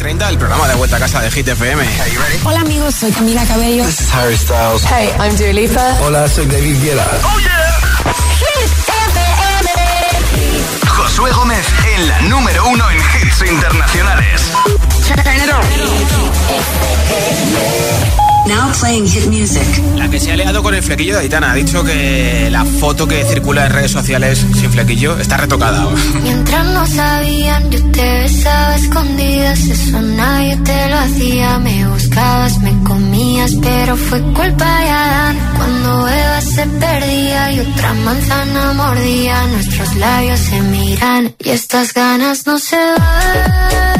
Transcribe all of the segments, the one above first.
30, el programa de vuelta a casa de Hit FM. Hola amigos, soy Camila Cabello. This is Harry Styles. Hey, I'm Dua Lipa. Hola, soy David Guetta. Oh yeah. Hit FM. Josué Gómez en la número uno en hits internacionales. Now playing hit music. La que se ha liado con el flequillo de Aitana ha dicho que la foto que circula en redes sociales sin flequillo está retocada. Mientras no sabían, yo te besaba escondidas, eso nadie te lo hacía. Me buscabas, me comías, pero fue culpa de Adán. Cuando Eva se perdía y otra manzana mordía, nuestros labios se miran y estas ganas no se van.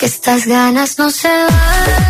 que estas ganas no se van.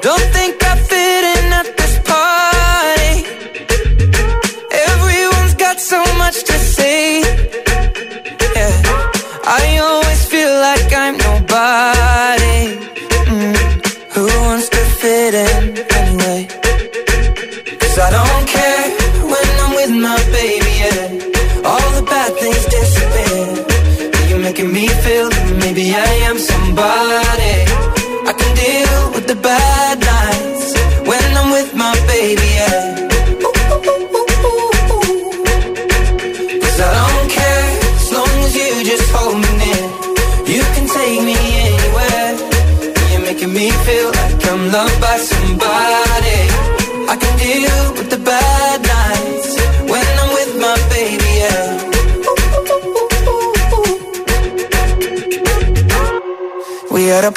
Don't think I fit in at this party. Everyone's got so much to say. Yeah, I always feel like I'm nobody. Mm. Who wants to fit in anyway? Cause I don't care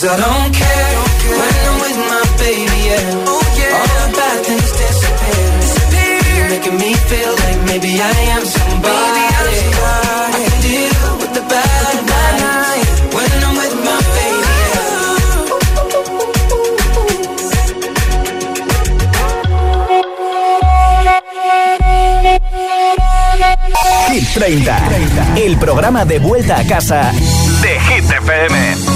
cause I don't care when I'm with my baby. Yeah, oh yeah. All the bad things disappear. disappear. You're making me feel like maybe I am somebody. Maybe I'm somebody. I can deal with the bad nights when I'm with my baby. Yeah. Hit 30, el programa de vuelta a casa de Hit FM.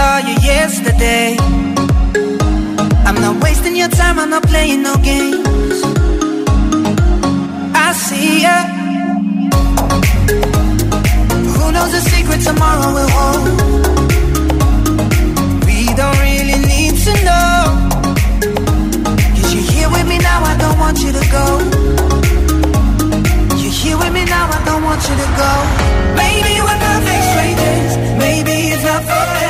Saw you yesterday, I'm not wasting your time, I'm not playing no games. I see ya. Who knows the secret tomorrow will hold? We don't really need to know. Cause you're here with me now, I don't want you to go. You're here with me now, I don't want you to go. Maybe we're perfect strangers. Maybe it's not forever.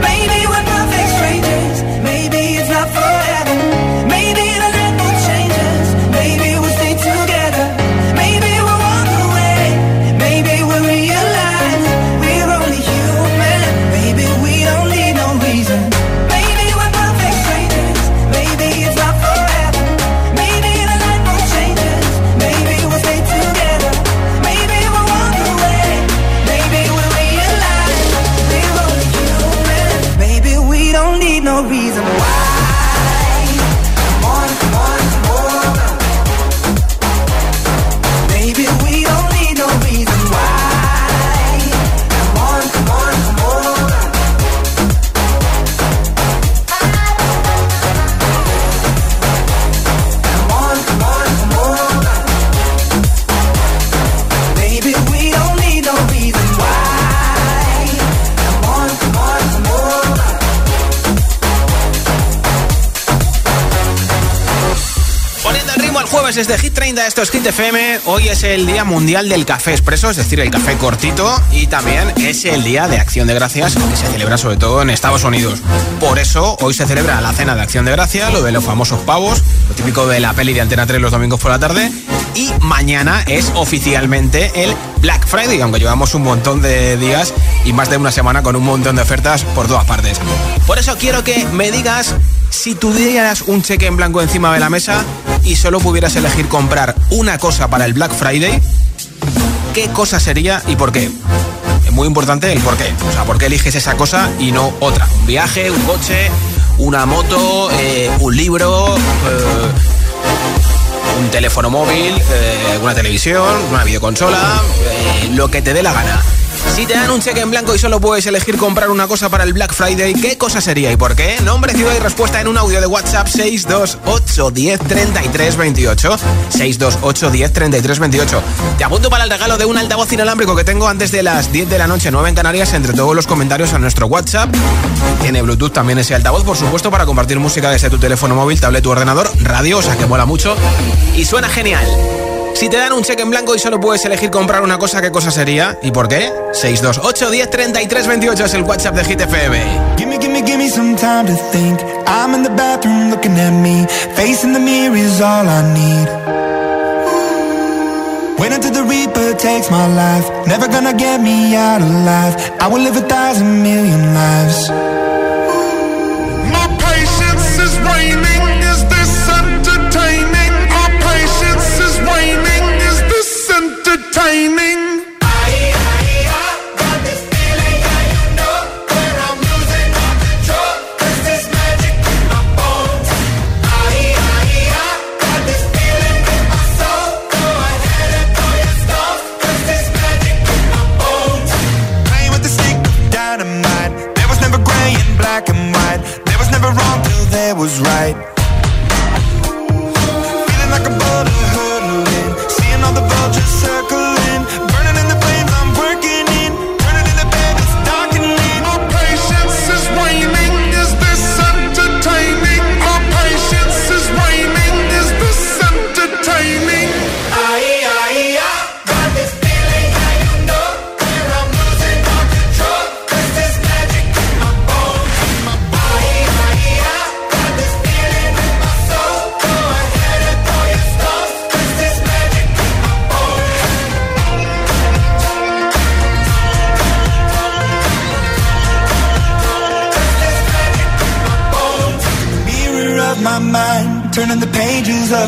Maybe we're perfect strangers. Al jueves desde Hit 30, esto es Hit FM. Hoy es el Día Mundial del Café Expreso, es decir, el café cortito. Y también es el Día de Acción de Gracias, que se celebra sobre todo en Estados Unidos. Por eso, hoy se celebra la cena de Acción de Gracias, lo de los famosos pavos, lo típico de la peli de Antena 3 los domingos por la tarde. Y mañana es oficialmente el Black Friday, aunque llevamos un montón de días y más de una semana con un montón de ofertas por todas partes. Por eso quiero que me digas Si tuvieras un cheque en blanco encima de la mesa y solo pudieras elegir comprar una cosa para el Black Friday, ¿qué cosa sería y por qué? Es muy importante el por qué. O sea, ¿por qué eliges esa cosa y no otra? Un viaje, un coche, una moto, eh, un libro, eh, un teléfono móvil, eh, una televisión, una videoconsola, lo que te dé la gana. Si te dan un cheque en blanco y solo puedes elegir comprar una cosa para el Black Friday, ¿qué cosa sería y por qué? Nombre, ciudad y respuesta en un audio de WhatsApp 628 10 33 28. 628 10 33 28. Te apunto para el regalo de un altavoz inalámbrico que tengo antes de las 10 de la noche, 9 en Canarias, entre todos los comentarios a nuestro WhatsApp. Tiene Bluetooth también ese altavoz, por supuesto, para compartir música desde tu teléfono móvil, tablet o ordenador, radio, o sea que mola mucho y suena genial. Si te dan un cheque en blanco y solo puedes elegir comprar una cosa, ¿qué cosa sería? ¿Y por qué? 628 10 33 28 es el WhatsApp de Hit FM. Gimme, gimme, gimme some time to think. I'm in the bathroom looking at me. Facing the mirror is all I need. Wait until the Reaper takes my life. Never gonna get me out alive. I will live a thousand million lives. Tiny.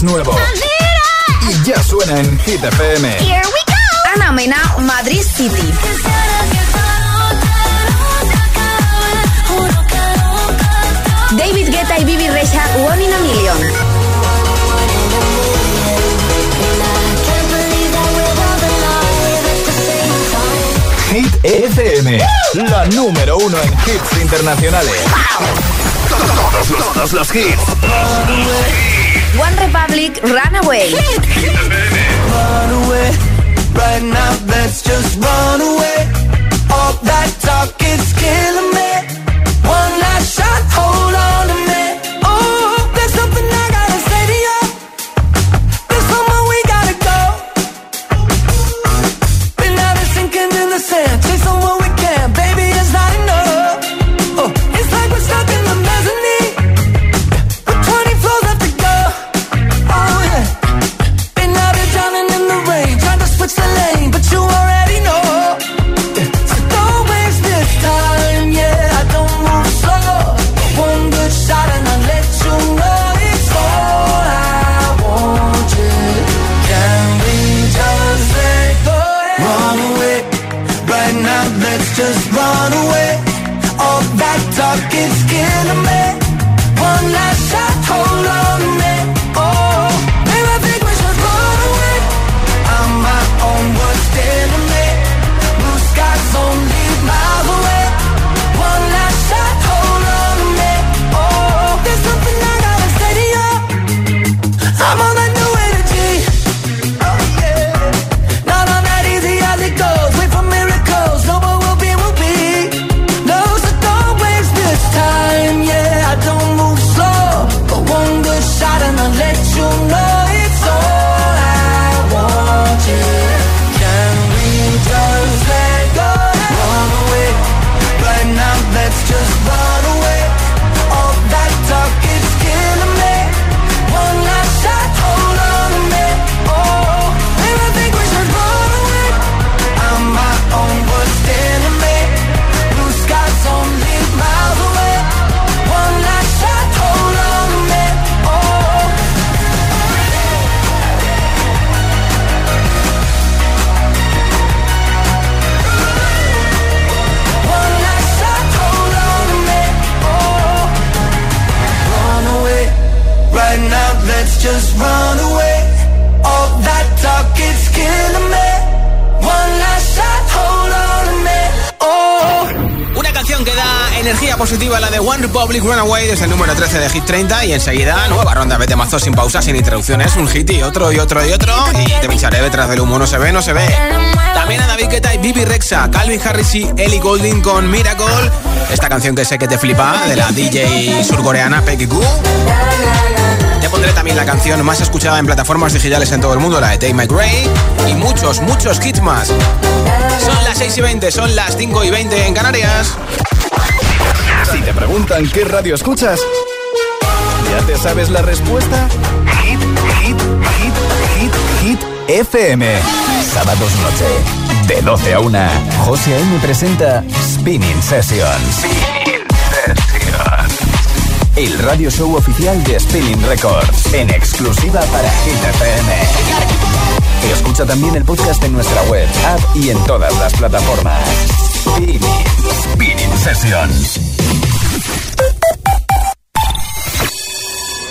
Más nuevo. Y ya suena en Hit FM. Here we go. Ana Mena, Madrid City. David Guetta y Bibi Rexa, One in a Million. Hit FM, la número uno en hits internacionales. Todos los, todos los hits. One Republic, Runaway. Run away, right now let's just run away. All that talk is killing me. Y enseguida nueva ronda de mazos sin pausa, sin interrupciones, un hit y otro y otro y otro y te pincharé detrás del humo, no se ve, no se ve. También a David Guetta y Bibi Rexa, Calvin Harris y Ellie Goulding con Miracle, esta canción que sé que te flipa de la DJ surcoreana Peggy Goo. Te pondré también la canción más escuchada en plataformas digitales en todo el mundo, la de Dave McRae y muchos, muchos hits más. Son las 6 y 20, son las 5 y 20 en Canarias. Si te preguntan qué radio escuchas, ¿ya te sabes la respuesta? Hit, hit, hit, hit, hit, FM. Sábados noche, de 12 a 1, José A.M. presenta Spinning Sessions. Spinning Sessions. El radio show oficial de Spinning Records, en exclusiva para Hit FM. Escucha también el podcast en nuestra web, app y en todas las plataformas. Spinning, Spinning Sessions.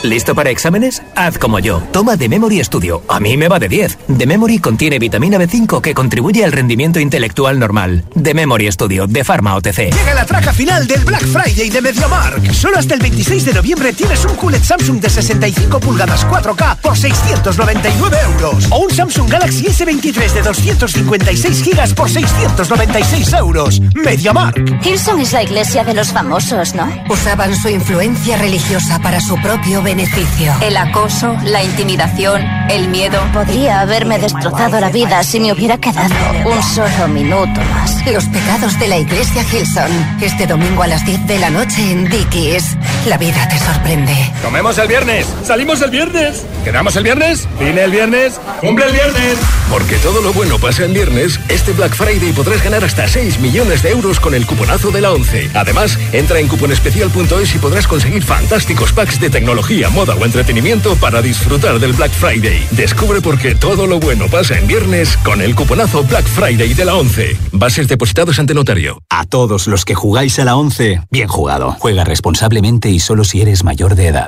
¿Listo para exámenes? Haz como yo. Toma The Memory Studio. A mí me va de 10. The Memory contiene vitamina B5 que contribuye al rendimiento intelectual normal. The Memory Studio de Pharma OTC. Llega la traca final del Black Friday de MediaMark. Solo hasta el 26 de noviembre tienes un QLED Samsung de 65 pulgadas 4K por 699 euros. O un Samsung Galaxy S23 de 256 gigas por 696 euros. MediaMark. Hillsong es la iglesia de los famosos, ¿no? Usaban su influencia religiosa para su propio beneficio. El acoso, la intimidación, el miedo. Podría haberme destrozado la vida si me hubiera quedado un solo minuto más. Los pecados de la iglesia Hillsong. Este domingo a las 10 de la noche en Dickies. La vida te sorprende. ¡Comemos el viernes! ¡Salimos el viernes! ¿Quedamos el viernes? ¿Vine el viernes? ¡Cumple el viernes! Porque todo lo bueno pasa en viernes, este Black Friday podrás ganar hasta 6 millones de euros con el cuponazo de la 11. Además, entra en cuponespecial.es y podrás conseguir fantásticos packs de tecnología moda o entretenimiento para disfrutar del Black Friday. Descubre por qué todo lo bueno pasa en viernes con el cuponazo Black Friday de la 11. Bases depositados ante notario. A todos los que jugáis a la 11, bien jugado. Juega responsablemente y solo si eres mayor de edad.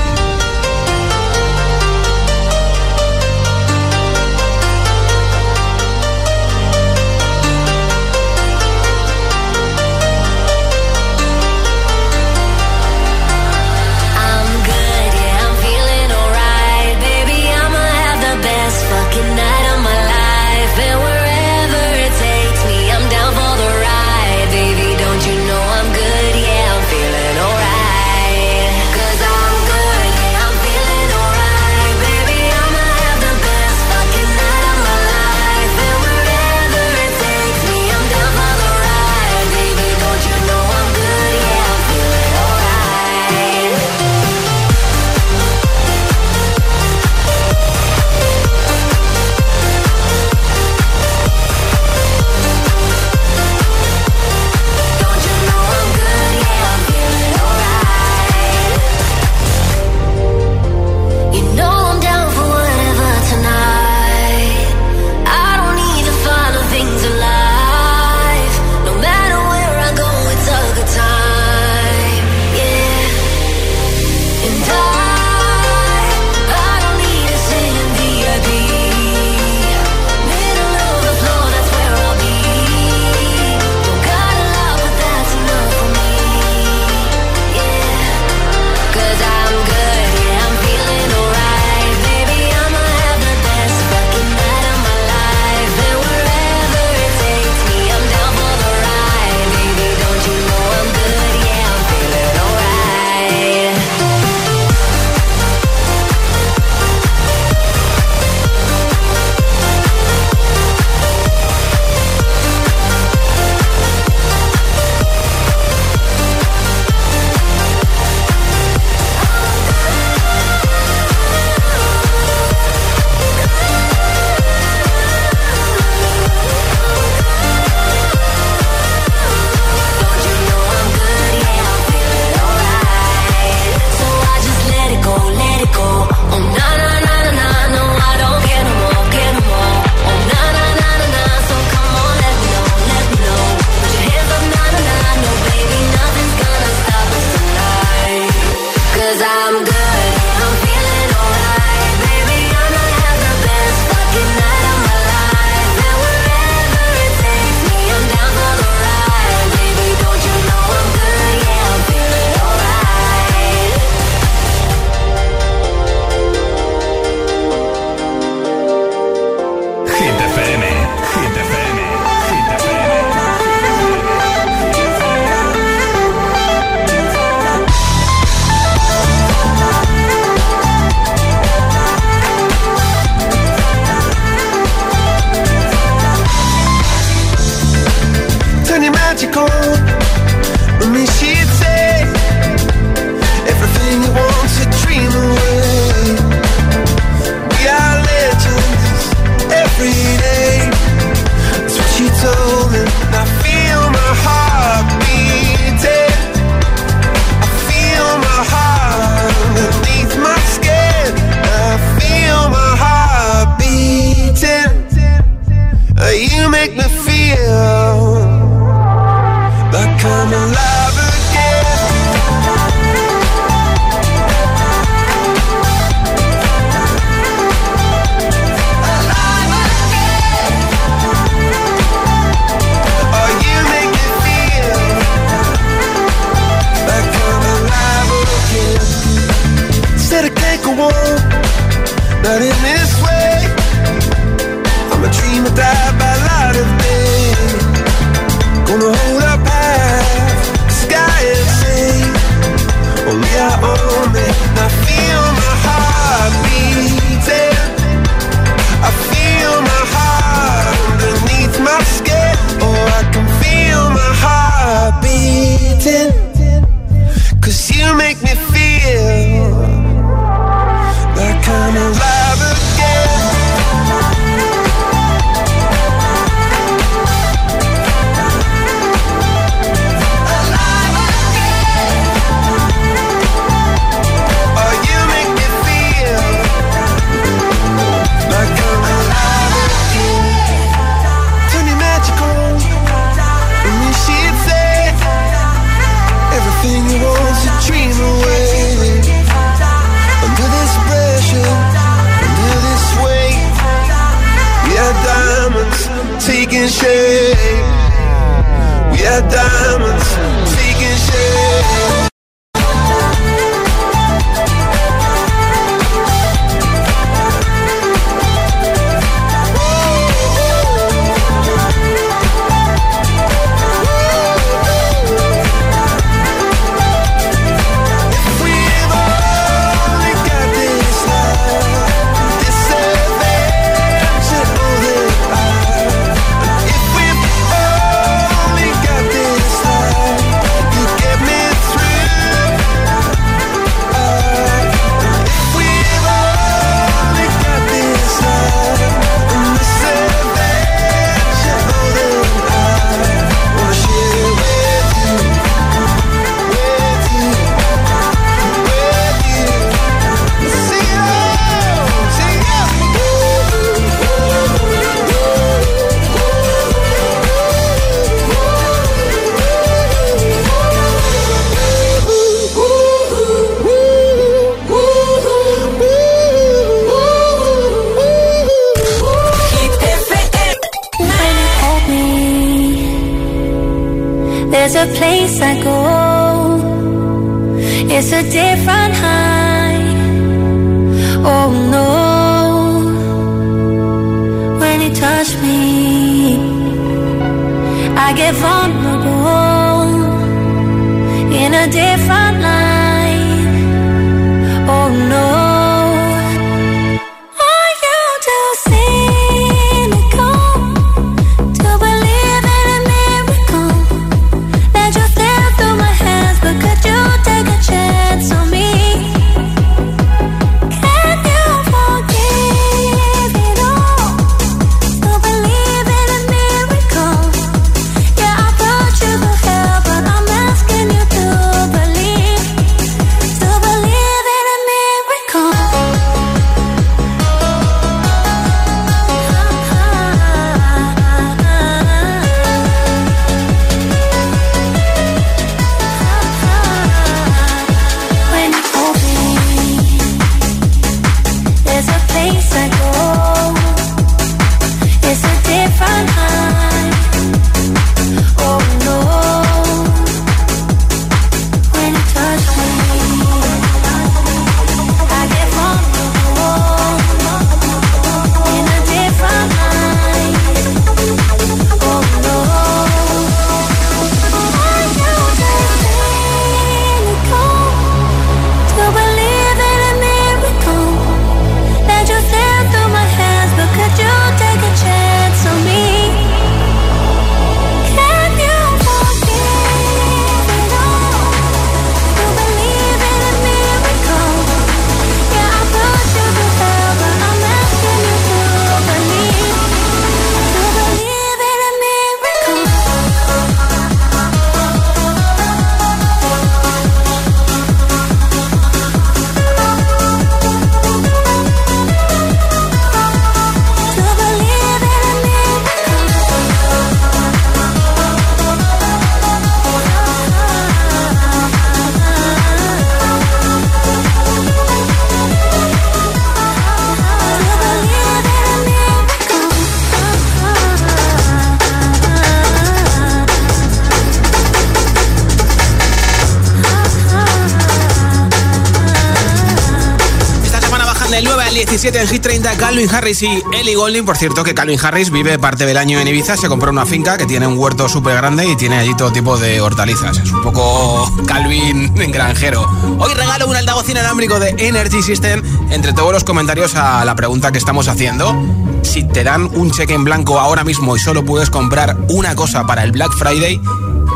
17 en Hit 30, Calvin Harris y Ellie Golding. Por cierto, que Calvin Harris vive parte del año en Ibiza, se compró una finca que tiene un huerto súper grande y tiene allí todo tipo de hortalizas. Es un poco Calvin granjero. Hoy regalo un altavoz inalámbrico de Energy System entre todos los comentarios a la pregunta que estamos haciendo. Si te dan un cheque en blanco ahora mismo y solo puedes comprar una cosa para el Black Friday,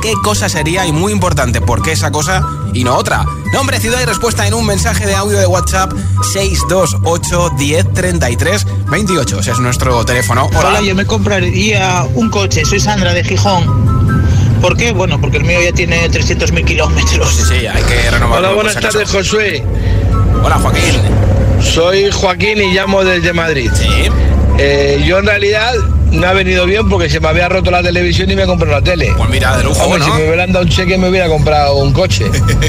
qué cosa sería y muy importante, ¿por qué esa cosa y no otra? Nombre, ciudad y respuesta en un mensaje de audio de WhatsApp 628 10 33 28. Ese es nuestro teléfono. Hola. yo me compraría un coche. Soy Sandra de Gijón. ¿Por qué? Bueno, porque el mío ya tiene 300.000 kilómetros. Sí, sí, hay que renovarlo. Hola, buenas tardes, Josué. Hola, Joaquín. Soy Joaquín y llamo desde Madrid. Sí. Eh, yo en realidad no ha venido bien porque se me había roto la televisión y me compré una tele. Pues mira, de lujo, Hombre, ¿no? Si me hubieran dado un cheque me hubiera comprado un coche,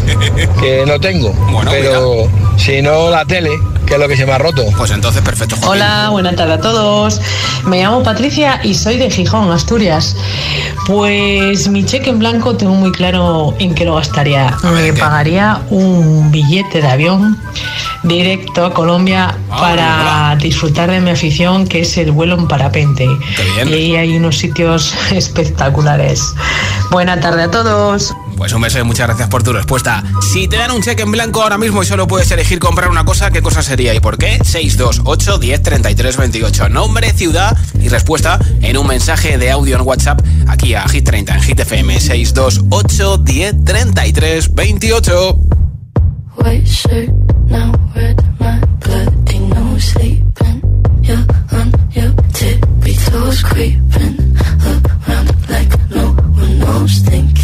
que no tengo. Bueno, pero si no, la tele, que es lo que se me ha roto. Pues entonces, perfecto, Joaquín. Hola, buenas tardes a todos. Me llamo Patricia y soy de Gijón, Asturias. Pues mi cheque en blanco tengo muy claro en qué lo gastaría. Me pagaría un billete de avión directo a Colombia para disfrutar de mi afición, que es el vuelo en parapente. Y ahí hay unos sitios espectaculares. Buena tarde a todos. Pues un beso y muchas gracias por tu respuesta. Si te dan un cheque en blanco ahora mismo y solo puedes elegir comprar una cosa, ¿qué cosa sería y por qué? 628 10 33 28. Nombre, ciudad y respuesta en un mensaje de audio en WhatsApp aquí a Hit 30 en Hit FM 628 10 33 28. White shirt, now red, my bloody nose sleeping. You're on your tippy toes creeping around like no one knows. Think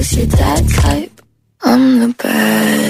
might seduce your dad type. I'm the bad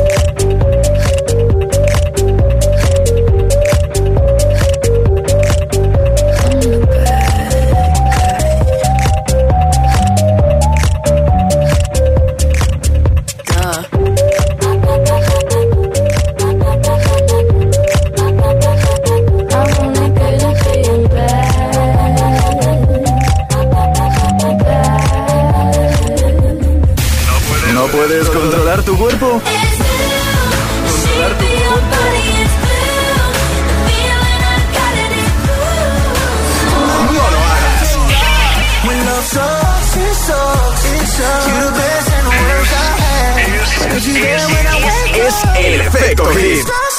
When I wake Es el efecto hit.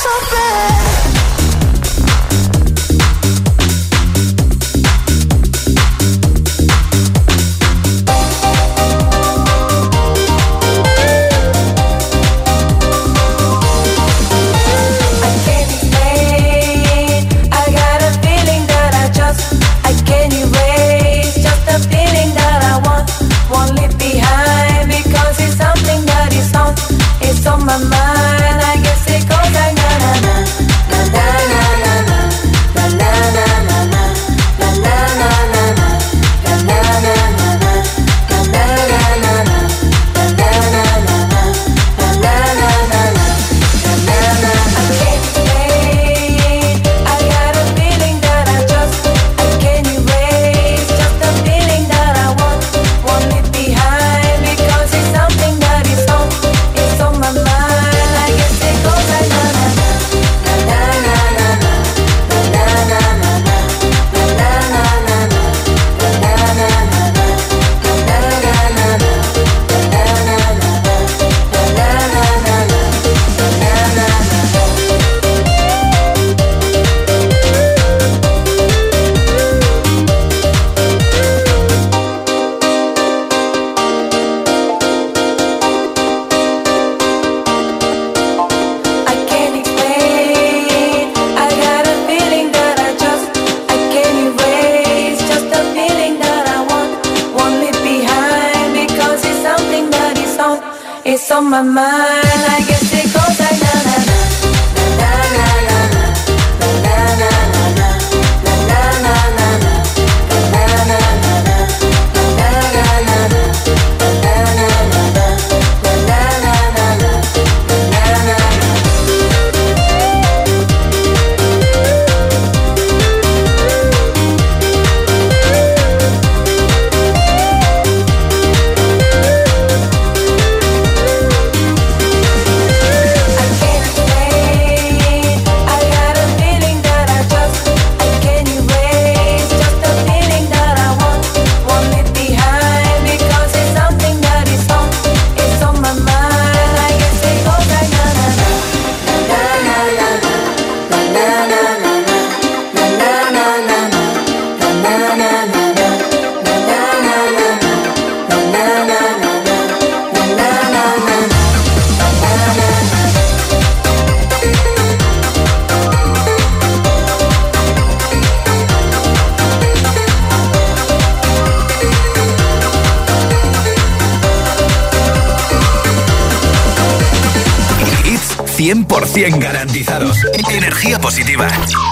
100% garantizados. Energía positiva.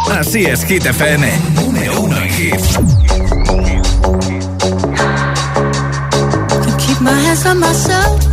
Así es, Hit FM. Número uno en hits. I keep my hands on myself.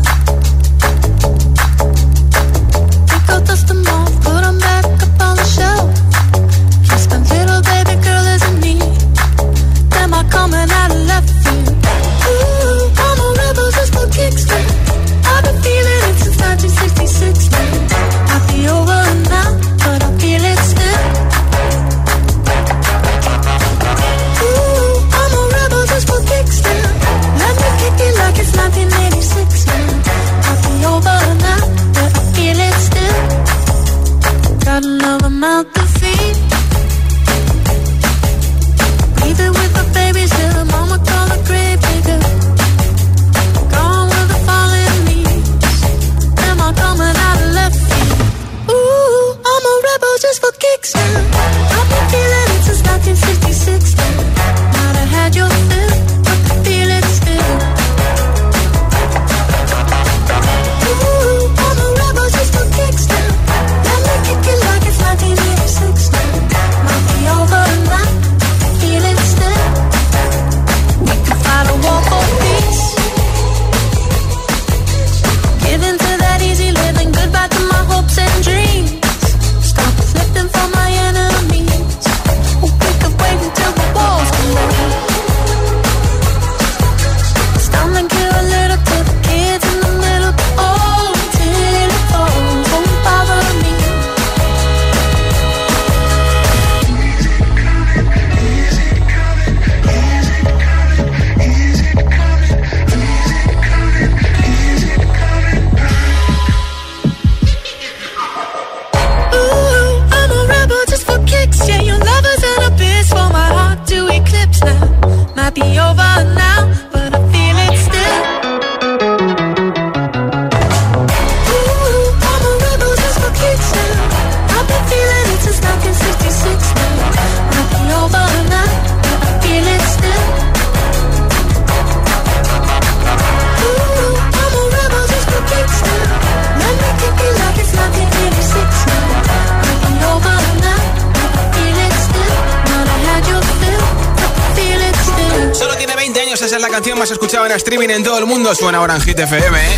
suena Orange FM, ¿eh?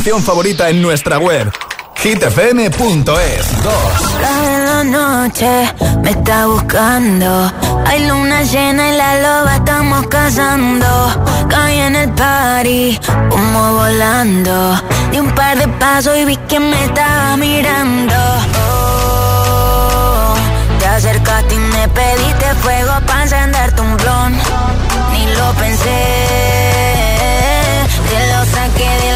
canción favorita en nuestra web hitfm.es 2 La de la noche me está buscando. Hay luna llena y la loba estamos cazando. Caí en el party, humo volando. Di un par de pasos y vi que me estaba mirando. Oh, Te acercaste y me pediste fuego para encender tu blon. Ni lo pensé, te lo saqué de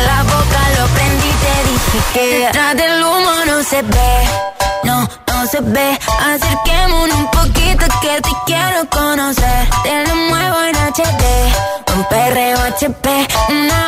que detrás del humo no se ve, no, no se ve. Acerquémonos un poquito que te quiero conocer. Te lo muevo en HD, un perreo HP, una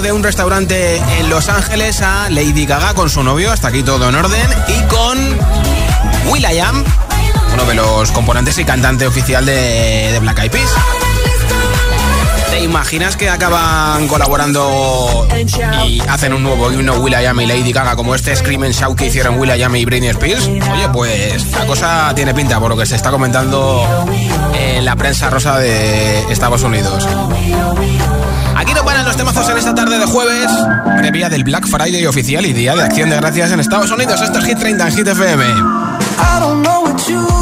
de un restaurante en Los Ángeles a Lady Gaga con su novio, hasta aquí todo en orden, y con Will.i.am, uno de los componentes y cantante oficial de, Black Eyed Peas. ¿Te imaginas que acaban colaborando y hacen un nuevo himno Will.i.am y Lady Gaga como este Scream and Shout que hicieron Will.i.am y Britney Spears? Oye, pues la cosa tiene pinta por lo que se está comentando en la prensa rosa de Estados Unidos. Aquí no paran los temazos en esta tarde de jueves, previa del Black Friday oficial y Día de Acción de Gracias en Estados Unidos. Esto es Hit 30 en Hit FM. I don't know what you've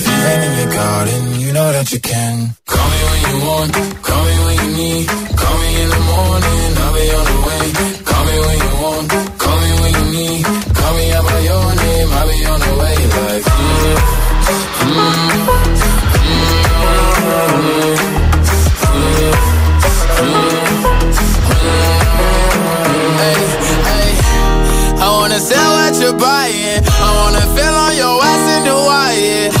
you in your garden, you know that you can. Call me when you want, call me when you need. Call me in the morning, I'll be on the way. Call me when you want, call me when you need. Call me out by your name, I'll be on the way. Like, mm, mm, Hey, hey, I wanna sell what you're buying. I wanna feel on your ass in Hawaii.